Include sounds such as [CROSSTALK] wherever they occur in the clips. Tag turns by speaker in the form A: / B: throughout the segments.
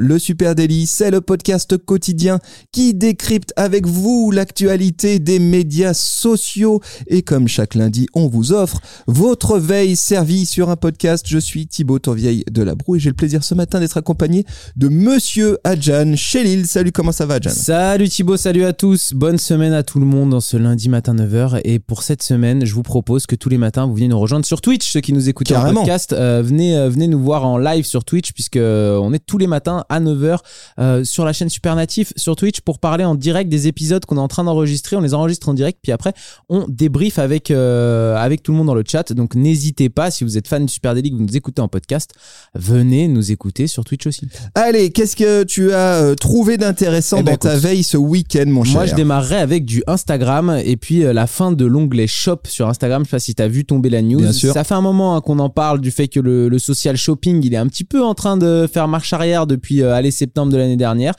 A: Le Super Daily, c'est le podcast quotidien qui décrypte avec vous l'actualité des médias sociaux. Et comme chaque lundi, on vous offre votre veille servie sur un podcast. Je suis Thibaut Tourvieille de la Broue et j'ai le plaisir ce matin d'être accompagné de Monsieur Adjan Chélil. Salut, comment ça va Adjan?
B: Salut Thibaut, salut à tous. Bonne semaine à tout le monde dans ce lundi matin 9h. Et pour cette semaine, je vous propose que tous les matins, vous venez nous rejoindre sur Twitch, ceux qui nous écoutent en podcast. euh, venez, euh, venez nous voir en live sur Twitch, puisque euh, on est tous les matins à 9h euh, sur la chaîne Super Natif sur Twitch pour parler en direct des épisodes qu'on est en train d'enregistrer. On les enregistre en direct, puis après, on débrief avec, euh, avec tout le monde dans le chat. Donc n'hésitez pas, si vous êtes fan du Super Daily, que vous nous écoutez en podcast, venez nous écouter sur Twitch aussi.
A: Allez, qu'est-ce que tu as euh, trouvé d'intéressant
B: Eh ben,
A: dans ta veille ce week-end, mon cher
B: Moi, je démarrerai avec du Instagram et puis la fin de l'onglet Shop sur Instagram. Je sais pas si tu as vu tomber la news.
A: Bien sûr.
B: Ça fait un moment hein, qu'on en parle du fait que le, le social shopping, il est un petit peu en train de faire marche arrière depuis euh, allez, septembre de l'année dernière.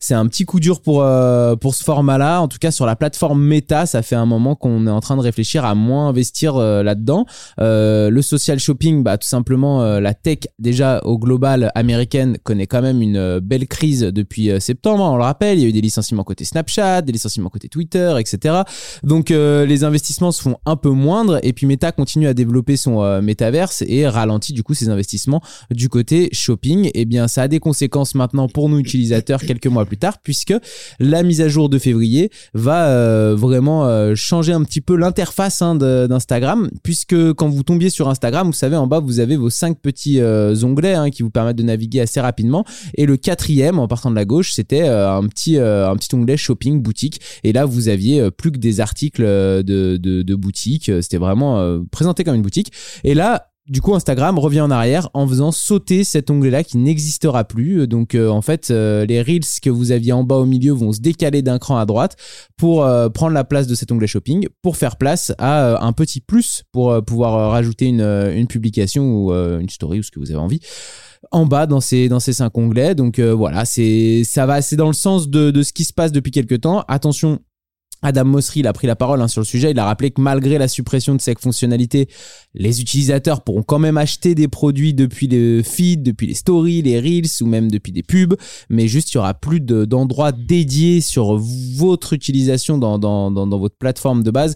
B: C'est un petit coup dur pour, euh, pour ce format-là. En tout cas, sur la plateforme Meta, ça fait un moment qu'on est en train de réfléchir à moins investir euh, là-dedans. Le social shopping, bah, tout simplement, la tech, déjà au global américaine, connaît quand même une belle crise depuis septembre. hein, On le rappelle, il y a eu des licenciements côté Snapchat, des licenciements côté Twitter, etc. Donc euh, les investissements se font un peu moindres et puis Meta continue à développer son euh, métaverse et ralentit du coup ses investissements du côté shopping. Et bien ça a des conséquences maintenant pour nous utilisateurs quelques mois plus tard puisque la mise à jour de février va euh, vraiment euh, changer un petit peu l'interface hein, d'Instagram puisque quand vous tombiez sur Instagram, vous savez en bas vous avez vos cinq petits euh, onglets hein, qui vous permettent de naviguer assez rapidement. Et le quatrième en partant de la gauche c'était un petit un petit onglet shopping boutique. Et là vous aviez plus que des articles de, de, de boutique. C'était vraiment présenté comme une boutique. Et là du coup, Instagram revient en arrière en faisant sauter cet onglet-là qui n'existera plus. Donc, euh, en fait, euh, les reels que vous aviez en bas au milieu vont se décaler d'un cran à droite pour euh, prendre la place de cet onglet shopping, pour faire place à euh, un petit plus pour euh, pouvoir euh, rajouter une, euh, publication ou euh, une story ou ce que vous avez envie en bas dans ces dans ces cinq onglets. Donc euh, voilà, c'est ça va, c'est dans le sens de, de ce qui se passe depuis quelques temps. Attention. Adam Mosseri, il a pris la parole hein, sur le sujet. Il a rappelé que malgré la suppression de cette fonctionnalité, les utilisateurs pourront quand même acheter des produits depuis le feed, depuis les stories, les reels ou même depuis des pubs. Mais juste, il y aura plus de- d'endroits dédiés sur votre utilisation dans votre plateforme de base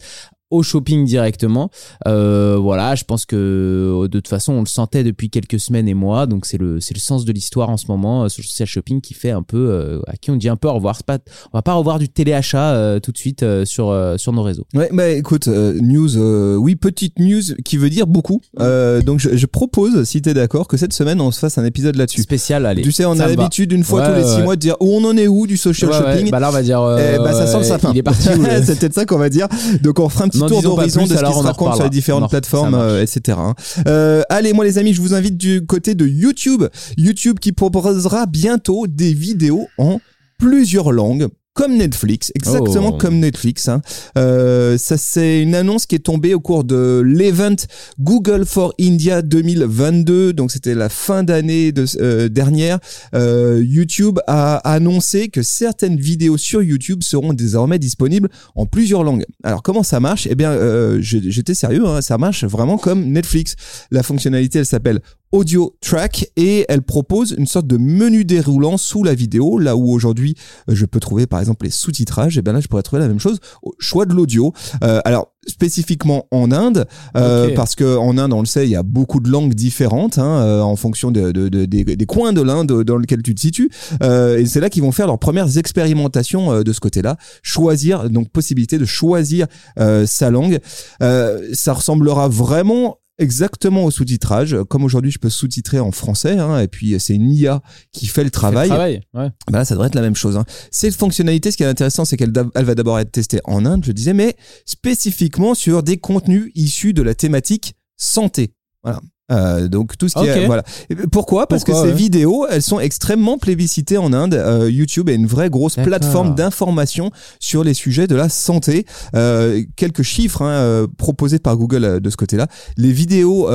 B: au shopping directement. Euh, voilà, je pense que euh, de toute façon, on le sentait depuis quelques semaines et mois. Donc c'est le c'est le sens de l'histoire en ce moment euh, social shopping qui fait un peu euh, à qui on dit un peu au revoir. C'est pas, on va pas revoir du téléachat euh, tout de suite sur sur nos réseaux.
A: Ouais, bah écoute, news, oui, petite news qui veut dire beaucoup. Donc je, je propose, si t'es d'accord, que cette semaine on se fasse un épisode là-dessus.
B: Spécial, allez.
A: Tu sais, on a l'habitude une fois
B: Ouais,
A: tous les six mois de dire où on en est où du social shopping.
B: Bah là, on va dire.
A: Eh bah ça sent le sapin.
B: Il est parti. où, le- [LAUGHS]
A: c'est peut-être ça qu'on va dire. Donc on fera un petit [LAUGHS] Tour d'horizon de ce qui se raconte sur les différentes plateformes, euh, etc. hein. Euh, allez, moi les amis, je vous invite du côté de YouTube. YouTube qui proposera bientôt des vidéos en plusieurs langues. Comme Netflix, exactement
B: Oh.
A: comme Netflix. hein. Euh, ça, c'est une annonce qui est tombée au cours de l'event Google for India 2022. Donc, c'était la fin d'année de, euh, dernière. Euh, YouTube a annoncé que certaines vidéos sur YouTube seront désormais disponibles en plusieurs langues. Alors, comment ça marche? Eh bien, euh, j'étais sérieux. hein, ça marche vraiment comme Netflix. La fonctionnalité, elle s'appelle Audio Track et elle propose une sorte de menu déroulant sous la vidéo. Là où aujourd'hui, euh, je peux trouver par exemple les sous-titrages, et bien là, je pourrais trouver la même chose au choix de l'audio. Euh, alors, spécifiquement en Inde, euh, parce que en Inde, on le sait, il y a beaucoup de langues différentes hein, euh, en fonction de, de- de- des, des coins de l'Inde dans lequel tu te situes. Euh, et c'est là qu'ils vont faire leurs premières expérimentations euh, de ce côté-là. Choisir, donc possibilité de choisir euh, sa langue. Euh, ça ressemblera vraiment exactement au sous-titrage. Comme aujourd'hui, je peux sous-titrer en français, hein, et puis c'est une IA qui fait le travail.
B: Travail. Ouais.
A: Bah là, ça devrait être la même chose. Hein. Cette fonctionnalité, ce qui est intéressant, c'est qu'elle elle va d'abord être testée en Inde, je disais, mais spécifiquement sur des contenus issus de la thématique santé. Voilà. Euh, donc tout ce qui est voilà. Et Pourquoi? Parce
B: Pourquoi,
A: que ces
B: ouais.
A: vidéos, elles sont extrêmement plébiscitées en Inde. Euh, YouTube est une vraie grosse plateforme d'information sur les sujets de la santé. Euh, quelques chiffres hein, proposés par Google de ce côté-là. Les vidéos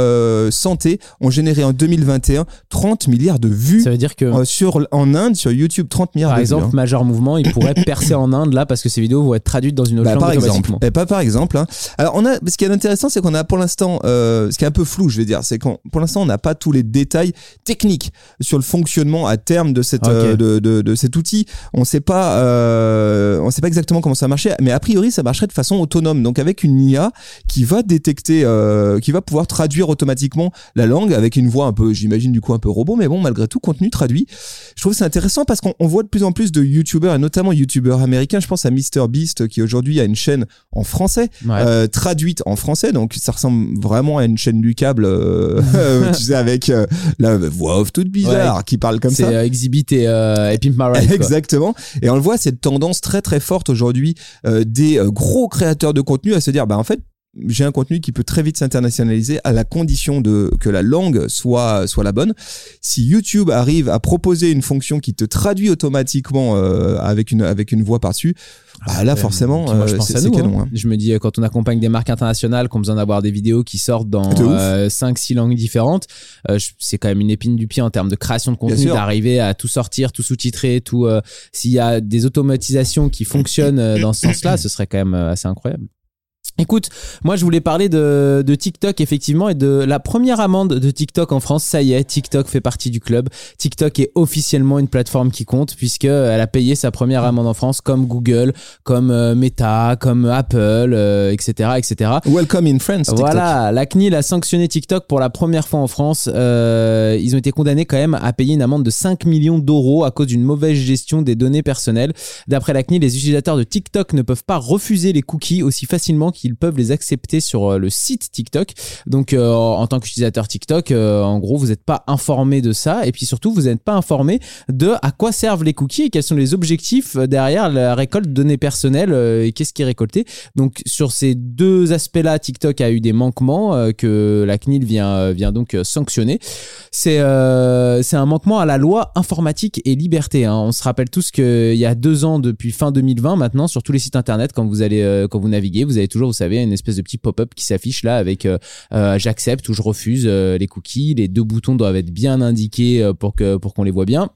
A: santé ont généré en 2021 30 milliards de vues
B: Ça veut dire que,
A: sur en Inde sur YouTube 30 milliards
B: par
A: de
B: exemple,
A: vues. hein.
B: Major Mouvement, il pourrait [COUGHS] percer en Inde là parce que ces vidéos vont être traduites dans une autre
A: Bah,
B: langue
A: par exemple. Eh, pas par exemple. hein. Alors on a, ce qui est intéressant, c'est qu'on a pour l'instant, ce qui est un peu flou, je vais dire, c'est qu'on, pour l'instant, on n'a pas tous les détails techniques sur le fonctionnement à terme de cette,
B: Ok.
A: euh, de, de, de cet outil. On sait pas, euh, on sait pas exactement comment ça marchait, mais a priori, ça marcherait de façon autonome. Donc avec une IA qui va détecter, euh, qui va pouvoir traduire automatiquement la langue avec une voix un peu, j'imagine du coup un peu robot, mais bon, malgré tout, contenu traduit. Je trouve que c'est intéressant parce qu'on on voit de plus en plus de YouTubers et notamment YouTubers américains. Je pense à MrBeast qui aujourd'hui a une chaîne en français
B: Ouais.
A: euh, traduite en français, donc ça ressemble vraiment à une chaîne du câble, [LAUGHS] tu sais, avec euh, la voix off toute bizarre qui parle comme
B: c'est
A: ça.
B: euh, Exhibit et, euh, et Pimp My Ride.
A: Exactement. Et on le voit, cette tendance très très forte aujourd'hui euh, des euh, gros créateurs de contenu à se dire, bah en fait, j'ai un contenu qui peut très vite s'internationaliser à la condition de que la langue soit soit la bonne. Si YouTube arrive à proposer une fonction qui te traduit automatiquement euh, avec une avec une voix par-dessus, bah là
B: Euh,
A: forcément euh,
B: pense
A: c'est canon.
B: hein.
A: hein.
B: Je me dis, euh, quand on accompagne des marques internationales qui ont besoin d'avoir des vidéos qui sortent dans
A: De ouf.
B: 5-6 langues différentes, euh, c'est quand même une épine du pied en termes de création de contenu, d'arriver à tout sortir, tout sous-titrer, tout. euh, S'il y a des automatisations qui fonctionnent euh, dans ce sens-là, ce serait quand même euh, assez incroyable. Écoute, moi je voulais parler de, de TikTok effectivement et de la première amende de TikTok en France. Ça y est, TikTok fait partie du club. TikTok est officiellement une plateforme qui compte puisque elle a payé sa première amende en France comme Google, comme euh, Meta, comme Apple, euh, etc., etc.
A: Welcome in France. TikTok.
B: Voilà, la CNIL a sanctionné TikTok pour la première fois en France. Euh, ils ont été condamnés quand même à payer une amende de 5 millions d'euros à cause d'une mauvaise gestion des données personnelles. D'après la CNIL, les utilisateurs de TikTok ne peuvent pas refuser les cookies aussi facilement qu'ils peuvent les accepter sur euh, le site TikTok. Donc, euh, en tant qu'utilisateur TikTok, euh, en gros, vous n'êtes pas informé de ça. Et puis surtout, vous n'êtes pas informé de à quoi servent les cookies et quels sont les objectifs derrière la récolte de données personnelles et qu'est-ce qui est récolté. Donc sur ces deux aspects-là, TikTok a eu des manquements que la CNIL vient, vient donc sanctionner. C'est un manquement à la loi informatique et liberté. hein. On se rappelle tous qu'il y a deux ans, depuis fin 2020 maintenant, sur tous les sites internet, quand vous allez quand vous naviguez, vous avez toujours, vous savez, une espèce de petit pop-up qui s'affiche là avec euh, euh, j'accepte ou je refuse euh, les cookies. Les deux boutons doivent être bien indiqués pour que pour qu'on les voit bien.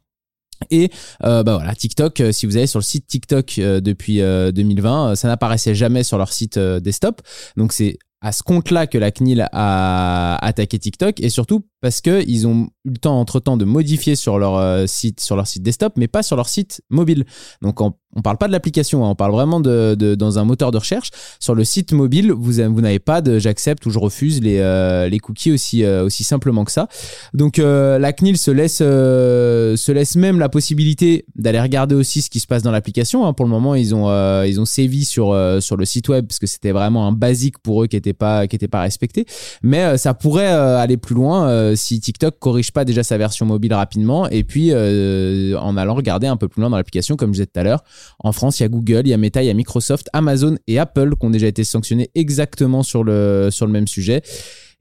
B: Et euh, bah voilà, TikTok, si vous allez sur le site TikTok depuis euh, 2020, euh, ça n'apparaissait jamais sur leur site desktop. Donc c'est à ce compte-là que la CNIL a attaqué TikTok et surtout parce que ils ont eu le temps entre temps de modifier sur leur euh, site sur leur site desktop mais pas sur leur site mobile. Donc on, on parle pas de l'application, hein, on parle vraiment de, de dans un moteur de recherche. Sur le site mobile, vous avez- vous n'avez pas de j'accepte ou je refuse les euh, les cookies aussi euh, aussi simplement que ça. Donc euh, la CNIL se laisse euh, se laisse même la possibilité d'aller regarder aussi ce qui se passe dans l'application. hein. Pour le moment, ils ont euh, ils ont sévi sur sur le site web parce que c'était vraiment un basique pour eux qui était pas qui était pas respecté. Mais ça pourrait aller plus loin euh, si TikTok corrige pas déjà sa version mobile rapidement et puis euh, en allant regarder un peu plus loin dans l'application comme je disais tout à l'heure. En France, il y a Google, il y a Meta, il y a Microsoft, Amazon et Apple qui ont déjà été sanctionnés exactement sur le sur le même sujet.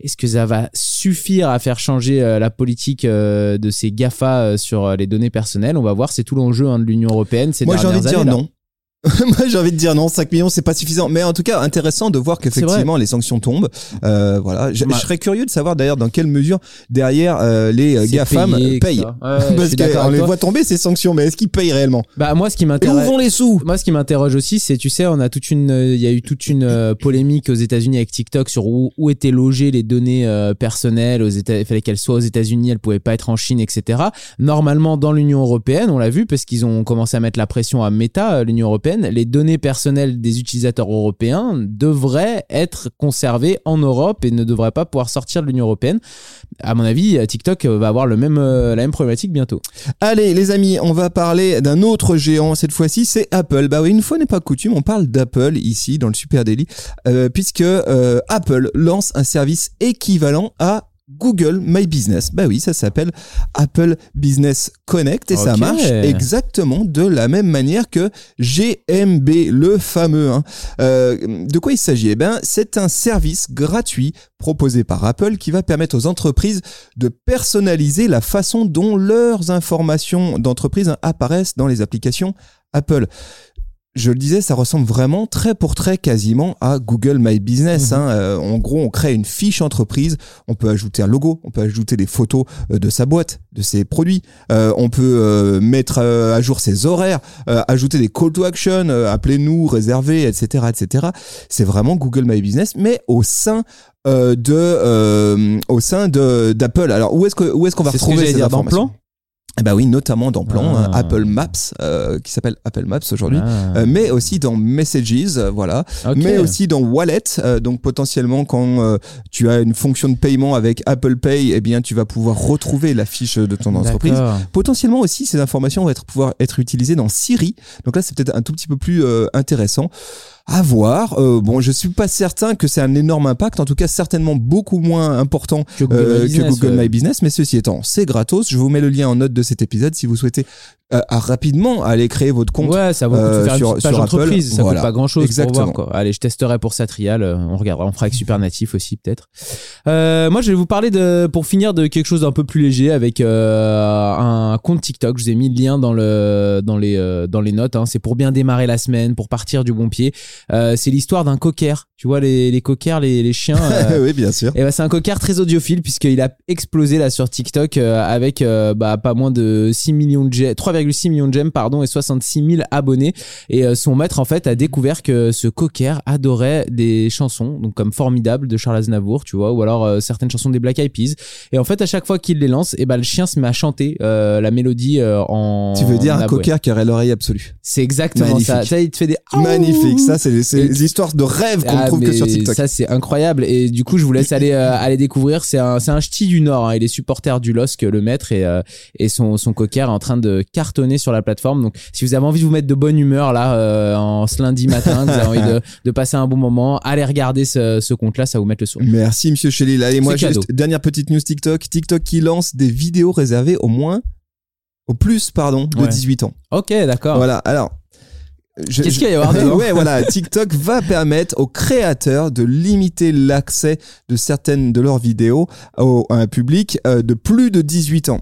B: Est-ce que ça va suffire à faire changer euh, la politique de ces GAFA sur les données personnelles? On va voir, c'est tout l'enjeu hein, de l'Union européenne. Ces
A: Moi, j'ai envie de dire
B: années,
A: non. [LAUGHS] Moi, j'ai envie de dire non. 5 millions, c'est pas suffisant. Mais en tout cas, intéressant de voir qu'effectivement, les sanctions tombent. Euh, voilà. Je, serais curieux de savoir d'ailleurs dans quelle mesure derrière euh, les euh, GAFAM
B: payé,
A: payent.
B: etc. Ouais, [LAUGHS]
A: Parce qu'on les voit tomber ces sanctions, mais est-ce qu'ils payent réellement?
B: Bah moi, ce qui
A: Et où
B: m'intéresse.
A: vont les sous?
B: Moi, ce qui m'interroge aussi, c'est, tu sais, on a toute une, euh, il y a eu toute une euh, polémique aux États-Unis avec TikTok sur où, où étaient logées les données euh, personnelles. Aux États, il fallait qu'elles soient aux États-Unis, elles pouvaient pas être en Chine, etc. Normalement, dans l'Union européenne, on l'a vu parce qu'ils ont commencé à mettre la pression à Meta, euh, l'Union européenne. Les données personnelles des utilisateurs européens devraient être conservées en Europe et ne devraient pas pouvoir sortir de l'Union européenne. À mon avis, TikTok va avoir le même, euh, la même problématique bientôt.
A: Allez, les amis, on va parler d'un autre géant. Cette fois-ci, c'est Apple. Bah une fois n'est pas coutume, on parle d'Apple ici dans le Super Daily, euh, puisque euh, Apple lance un service équivalent à Google My Business. Bah oui, ça s'appelle Apple Business Connect et ça marche exactement de la même manière que GMB, le fameux. hein. Euh, de quoi il s'agit? Eh ben, c'est un service gratuit proposé par Apple qui va permettre aux entreprises de personnaliser la façon dont leurs informations d'entreprise apparaissent dans les applications Apple. Je le disais, ça ressemble vraiment très pour très quasiment à Google My Business.
B: Mhm.
A: hein. Euh, en gros, on crée une fiche entreprise, on peut ajouter un logo, on peut ajouter des photos euh, de sa boîte, de ses produits, Euh, on peut euh, mettre à jour ses horaires, euh, ajouter des call to action, euh, appelez-nous, réservez, etc., etc. C'est vraiment Google My Business, mais au sein euh, de euh, au sein de d'Apple. Alors où est-ce que où est-ce qu'on va
B: C'est ce que
A: retrouver
B: j'allais
A: ces
B: dire dans
A: informations?
B: Plan
A: Ben oui, notamment dans Plan,
B: Ah.
A: hein, Apple Maps, euh, qui s'appelle Apple Maps aujourd'hui.
B: Ah.
A: Euh, mais aussi dans Messages, euh, voilà.
B: Ok.
A: Mais aussi dans Wallet, euh, donc potentiellement quand euh, tu as une fonction de paiement avec Apple Pay, eh bien tu vas pouvoir retrouver la fiche de ton entreprise. Potentiellement aussi, ces informations vont être, pouvoir être utilisées dans Siri. Donc là, c'est peut-être un tout petit peu plus euh, intéressant. À voir. Euh, bon, je suis pas certain que c'est un énorme impact. En tout cas, certainement beaucoup moins important
B: Que Google
A: euh,
B: My Business,
A: que Google
B: ouais.
A: My Business. Mais ceci étant, c'est gratos. Je vous mets le lien en note de cet épisode si vous souhaitez euh, à rapidement aller créer votre compte.
B: Ouais, ça vaut
A: euh,
B: faire
A: sur-
B: une page
A: sur
B: entreprise. Ça
A: voilà.
B: coûte pas grand chose
A: Exactement.
B: pour voir, quoi. Allez, je testerai pour Satrial. On regardera. On fera avec Super Natif aussi, peut-être. Euh, moi, je vais vous parler de, pour finir de quelque chose d'un peu plus léger avec euh, un compte TikTok. Je vous ai mis le lien dans le, dans les, euh, dans les notes. hein. C'est pour bien démarrer la semaine, pour partir du bon pied. Euh, c'est l'histoire d'un cocker. Tu vois, les, les cockers, les, les chiens. [LAUGHS] euh,
A: oui, bien sûr.
B: et bah, c'est un cocker très audiophile puisqu'il a explosé là sur TikTok euh, avec euh, bah, pas moins de 6 millions de j'aime- 3,6 millions de j'aime pardon et 66 000 abonnés et euh, son maître en fait a découvert que ce cocker adorait des chansons donc comme Formidable de Charles Aznavour tu vois ou alors euh, certaines chansons des Black Eyed Peas et en fait à chaque fois qu'il les lance et bah le chien se met à chanter euh, la mélodie euh, en
A: Tu veux dire un
B: aboué.
A: cocker qui aurait l'oreille absolue.
B: c'est exactement
A: Magnifique.
B: ça ça il te fait des
A: Magnifique. Ça, c'est c'est les histoires de rêve qu'on
B: ah,
A: trouve que sur TikTok.
B: Ça c'est incroyable et du coup je vous laisse aller euh, aller découvrir. C'est un c'est un ch'ti du Nord. hein. Il est supporter du LOSC le maître et euh, et son son cocker est en train de cartonner sur la plateforme. Donc si vous avez envie de vous mettre de bonne humeur là euh, en ce lundi matin, que vous avez envie de [LAUGHS] de passer un bon moment, allez regarder ce ce compte là, ça vous mettre le sourire.
A: Merci, monsieur Chélil. Allez, moi,
B: cadeau.
A: juste, dernière petite news TikTok. TikTok qui lance des vidéos réservées au moins, au plus, pardon, de
B: Ouais.
A: 18 ans.
B: Ok d'accord.
A: Voilà. Alors.
B: Qu'est-ce qu'il y dedans [LAUGHS]
A: Ouais, voilà. TikTok va permettre aux créateurs de limiter l'accès de certaines de leurs vidéos au, à un public euh, de plus de 18 ans.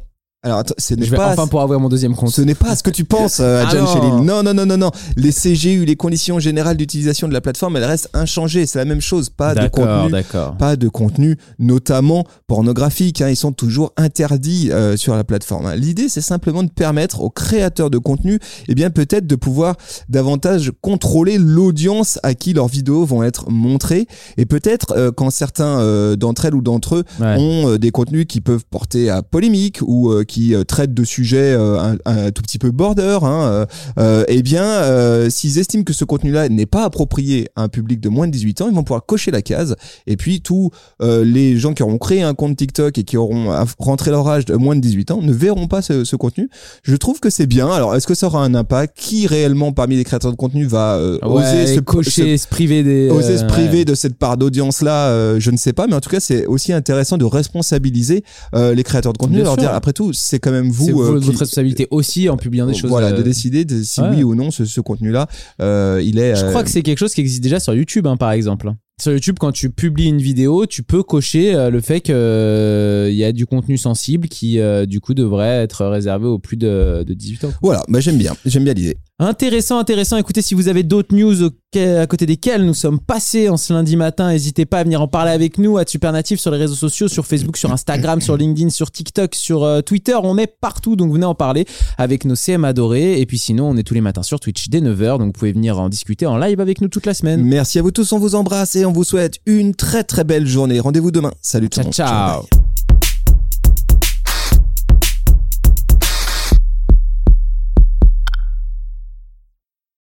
A: Alors, attends, ce n'est
B: Je vais
A: pas
B: enfin pouvoir ouvrir mon deuxième compte.
A: ce n'est pas ce que tu [LAUGHS] penses, euh,
B: Ah
A: Adjan
B: non.
A: Non, non, non, non, non. Les CGU, les conditions générales d'utilisation de la plateforme, elles restent inchangées. C'est la même chose. Pas de
B: D'accord
A: contenu
B: d'accord.
A: pas de contenu, notamment pornographique. hein. Ils sont toujours interdits euh, sur la plateforme. hein. L'idée, c'est simplement de permettre aux créateurs de contenu, eh bien peut-être de pouvoir davantage contrôler l'audience à qui leurs vidéos vont être montrées, et peut-être euh, quand certains euh, d'entre elles ou d'entre eux
B: Ouais.
A: ont euh, des contenus qui peuvent porter à polémique ou euh, qui euh, traitent de sujets euh, un, un tout petit peu border, hein, euh, eh bien, s'ils estiment que ce contenu-là n'est pas approprié à un public de moins de 18 ans, ils vont pouvoir cocher la case. Et puis, tous les gens qui auront créé un compte TikTok et qui auront rentré leur âge de moins de 18 ans ne verront pas ce, ce contenu. Je trouve que c'est bien. Alors, est-ce que ça aura un impact? Qui réellement, parmi les créateurs de contenu, va euh,
B: Ouais,
A: oser se
B: cocher, se, priver des.
A: oser se priver
B: ouais.
A: de cette part d'audience là euh, je ne sais pas mais en tout cas c'est aussi intéressant de responsabiliser les créateurs de contenu
B: Bien
A: leur
B: sûr.
A: dire après tout c'est quand même
B: C'est
A: vous euh,
B: votre responsabilité aussi en publiant des choses.
A: voilà
B: euh,
A: de décider de, si
B: ouais.
A: oui ou non ce, ce contenu là il est
B: Je
A: euh,
B: crois que c'est quelque chose qui existe déjà sur YouTube, hein, par exemple. Sur YouTube, quand tu publies une vidéo, tu peux cocher euh, le fait qu'il y a du contenu sensible qui, euh, du coup, devrait être réservé aux plus de, de 18 ans.
A: voilà bah, j'aime bien j'aime bien l'idée
B: Intéressant, intéressant. Écoutez, si vous avez d'autres news à côté desquelles nous sommes passés en ce lundi matin, n'hésitez pas à venir en parler avec nous à Supernatif sur les réseaux sociaux, sur Facebook, sur Instagram, sur LinkedIn, sur TikTok, sur euh, Twitter. On est partout, donc venez en parler avec nos CM adorés. Et puis sinon, on est tous les matins sur Twitch dès 9h, donc vous pouvez venir en discuter en live avec nous toute la semaine.
A: merci à vous tous on vous embrasse et on vous souhaite une très très belle journée rendez-vous demain salut tout le
B: Ciao,
A: monde
B: ciao.
A: bye.